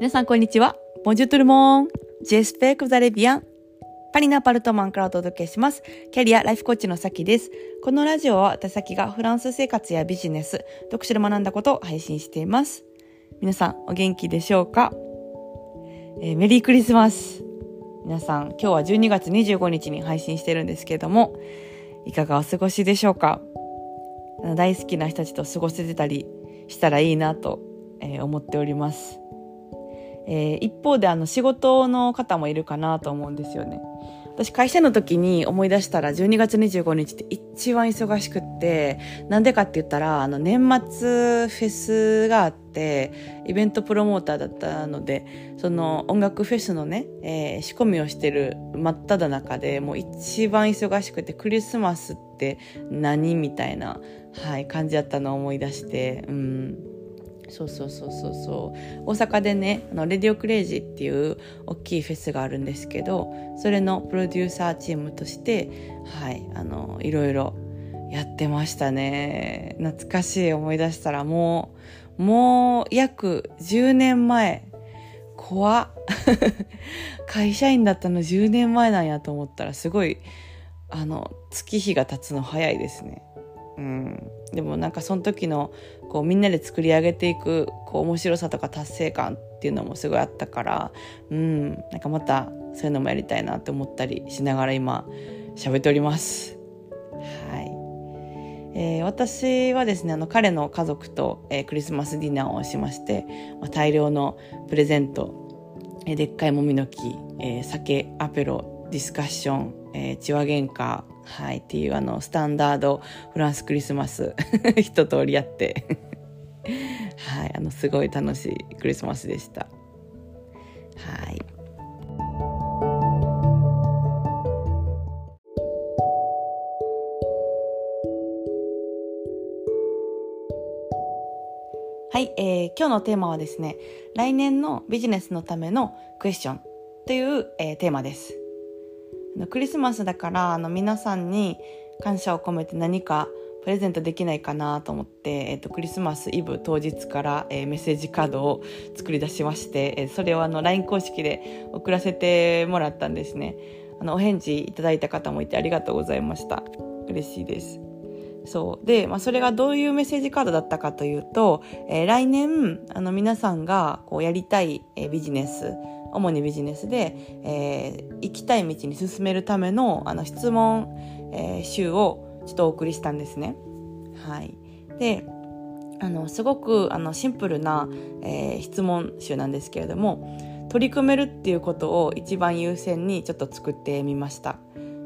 皆さんこんにちは。ボンジュトルモン。ジェスペクザレビアン。パリナパルトマンからお届けします。キャリアライフコーチのさきです。このラジオは私先がフランス生活やビジネス、読書で学んだことを配信しています。皆さんお元気でしょうか、えー、メリークリスマス。皆さん今日は12月25日に配信してるんですけれども、いかがお過ごしでしょうか？大好きな人たちと過ごせてたりしたらいいなと、えー、思っております。えー、一方であの仕事の方もいるかなと思うんですよね。私会社の時に思い出したら12月25日って一番忙しくってなんでかって言ったらあの年末フェスがあってイベントプロモーターだったのでその音楽フェスのね、えー、仕込みをしてる真っ只中でもう一番忙しくてクリスマスって何みたいな、はい、感じだったのを思い出してうんそうそうそうそうそう。大阪でねあのレディオクレイジーっていう大きいフェスがあるんですけどそれのプロデューサーチームとしてはいあのいろいろやってましたね。懐かしい思い出したらもうもう約10年前。怖 会社員だったの10年前なんやと思ったらすごいあの月日が経つの早いですね。うん、でもなんかその時のこうみんなで作り上げていくこう面白さとか達成感っていうのもすごいあったから、うん、なんかまたそういうのもやりたいなって思ったりしながら今喋っております。はい。えー、私はですねあの彼の家族と、えー、クリスマスディナーをしまして、まあ、大量のプレゼント、えー、でっかいもみの木、えー、酒アペロディスカッション、えー、血話喧嘩はい、っていうあのスタンダードフランスクリスマス一通りやってはい、あのすごい楽しいクリスマスでした。はい。はい、えー、今日のテーマはですね、来年のビジネスのためのクエスチョンという、えー、テーマです。クリスマスだからあの皆さんに感謝を込めて何かプレゼントできないかなと思って、えーと、クリスマスイブ当日から、えー、メッセージカードを作り出しまして、えー、それをあの LINE 公式で送らせてもらったんですね。あのお返事いただいた方もいてありがとうございました。嬉しいです。そう。で、まあ、それがどういうメッセージカードだったかというと、えー、来年あの皆さんがこうやりたい、えー、ビジネス主にビジネスで、えー、行きたい道に進めるためのあの質問、えー、集をちょっとお送りしたんですね。はい、であのすごくあのシンプルな、えー、質問集なんですけれども取り組めるっていうことを一番優先にちょっと作ってみました。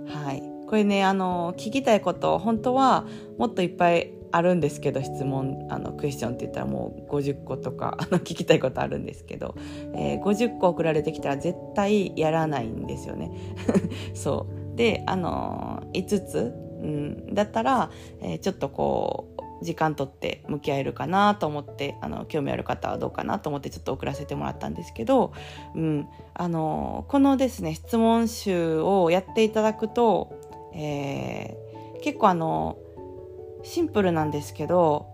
はい、これねあの聞きたいこと本当はもっといっぱいあるんですけど質問あのクエスチョンって言ったらもう50個とか あの聞きたいことあるんですけど、えー、50個送られてきたら絶対やらないんですよね。そうであの、5つ、うん、だったら、えー、ちょっとこう時間とって向き合えるかなと思ってあの興味ある方はどうかなと思ってちょっと送らせてもらったんですけど、うん、あのこのですね質問集をやっていただくと、えー、結構あのシンプルなんですけど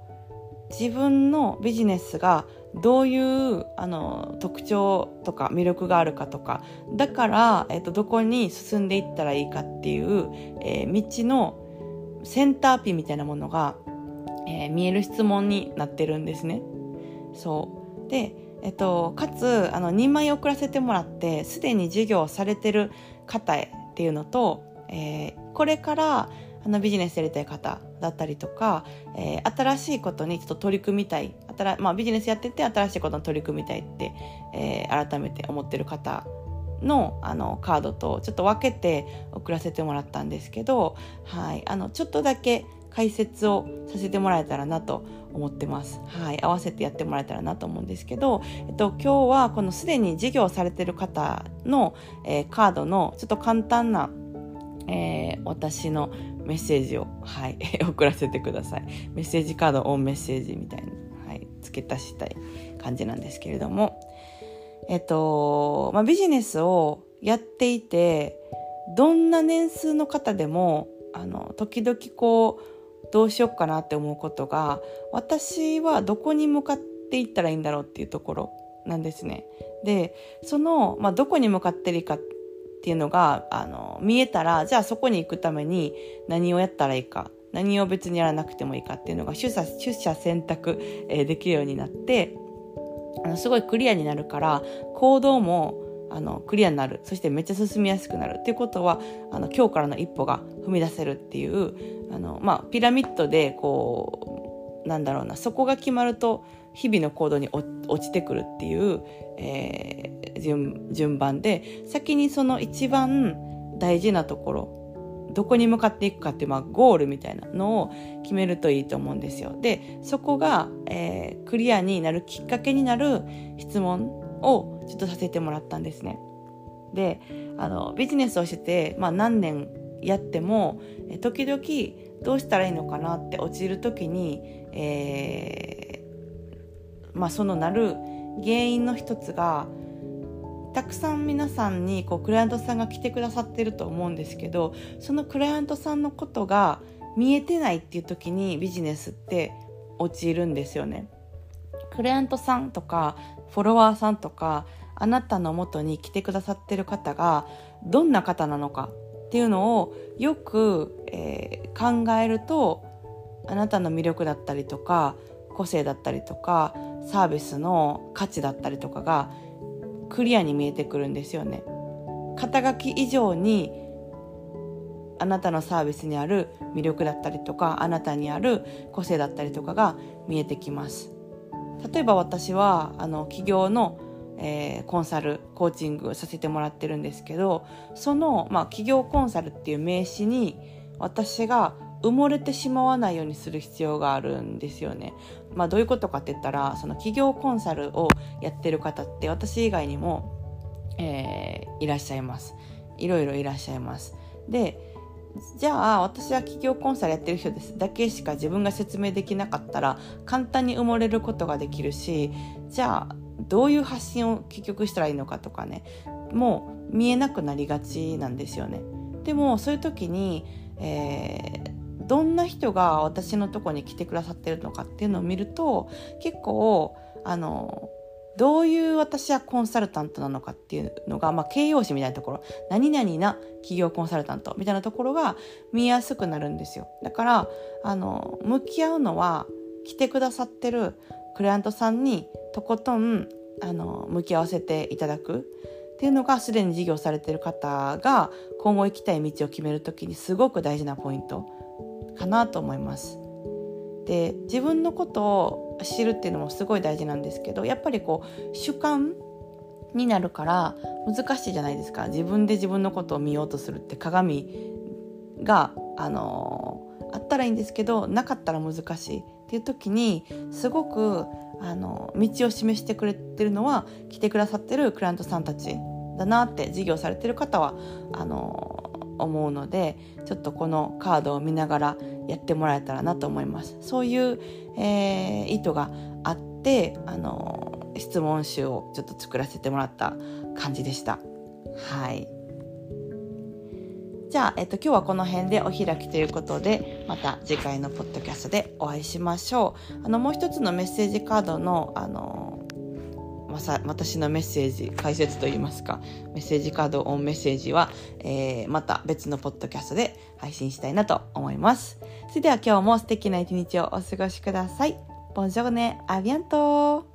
自分のビジネスがどういうあの特徴とか魅力があるかとかだから、えっと、どこに進んでいったらいいかっていう、えー、道のセンターピンみたいなものが、えー、見える質問になってるんですね。そうでえっと、かつあの2枚送らせてもらってすでに授業されてる方へっていうのと、えー、これからあのビジネスやりたい方だったりとか、えー、新しいことにちょっと取り組みたい新、まあ、ビジネスやってて新しいことに取り組みたいって、えー、改めて思ってる方のあのカードとちょっと分けて送らせてもらったんですけど、はい、あのちょっとだけ解説をさせてもらえたらなと思ってます。はい、合わせてやってもらえたらなと思うんですけど、えっと、今日はこのすでに事業されてる方の、えー、カードのちょっと簡単な、えー、私のメッセージを、はい、送らせてください。メッセージカードオンメッセージみたいな、はい、付け足したい感じなんですけれども、えっと、まあ、ビジネスをやっていて、どんな年数の方でも、あの、時々こう、どうしよっかなって思うことが、私はどこに向かっていったらいいんだろうっていうところなんですね。で、その、まあ、どこに向かってるかっっていうのが、あの、見えたら、じゃあそこに行くために何をやったらいいか、何を別にやらなくてもいいかっていうのが取捨、取捨選択、えー、できるようになって、あの、すごいクリアになるから、行動も、あの、クリアになる。そしてめっちゃ進みやすくなる。っていうことは、あの、今日からの一歩が踏み出せるっていう、あの、まあ、ピラミッドで、こう、なんだろうな、そこが決まると、日々の行動に落ちてくるっていう、えー、順順番で、先にその一番大事なところ、どこに向かっていくかっていう、まあ、ゴールみたいなのを決めるといいと思うんですよ。で、そこが、えー、クリアになるきっかけになる質問をちょっとさせてもらったんですね。で、あの、ビジネスをしてて、まあ何年やっても、時々どうしたらいいのかなって落ちる時に、えー、まあそのなる原因の一つが、たくさん皆さんにこうクライアントさんが来てくださってると思うんですけどそのクライアントさんのことが見えてないっていう時にビジネスって陥るんですよね。クライアントさんとかフォロワーさんとかあなたの元に来てくださってる方がどんな方なのかっていうのをよく、えー、考えるとあなたの魅力だったりとか個性だったりとかサービスの価値だったりとかがクリアに見えてくるんですよね。肩書き以上にあなたのサービスにある魅力だったりとかあなたにある個性だったりとかが見えてきます。例えば私はあの企業の、えー、コンサルコーチングさせてもらってるんですけどその、まあ、企業コンサルっていう名詞に私が埋もれてしまわないようにする必要があるんですよね。まあどういうことかって言ったらその企業コンサルをやってる方って私以外にも、えー、いらっしゃいます。いろいろいらっしゃいます。でじゃあ私は企業コンサルやってる人ですだけしか自分が説明できなかったら簡単に埋もれることができるしじゃあどういう発信を結局したらいいのかとかねもう見えなくなりがちなんですよね。でもそういう時に、えー、どんな人が私のとこに来てくださってるのかっていうのを見ると結構あのどういう私はコンサルタントなのかっていうのが、まあ、形容詞みたいなところ、何々な企業コンサルタント。みたいなところが見やすくなるんですよ。だから、あの、向き合うのは、来てくださってるクライアントさんにとことん、あの、向き合わせていただく。っていうのが、すでに事業されてる方が今後行きたい道を決めるときにすごく大事なポイント。かなと思います。で自分のことを知るっていうのもすごい大事なんですけどやっぱりこう主観になるから難しいじゃないですか自分で自分のことを見ようとするって鏡があのあったらいいんですけどなかったら難しいっていう時にすごくあの道を示してくれてるのは来てくださってるクライアントさんたちだなって事業されてる方はあの思うのでちょっとこのカードを見ながらやってもらえたらなと思います。そういう、えー、意図があってあの質問集をちょっと作らせてもらった感じでした。はい。じゃあ、えっと、今日はこの辺でお開きということで、また次回のポッドキャストでお会いしましょう。あの、もう一つのメッセージカードの、あの、まさ、私のメッセージ、解説といいますか、メッセージカードオンメッセージは、えー、また別のポッドキャストで配信したいなと思います。それでは今日も素敵な一日をお過ごしください。ボンジョーネ、アビアント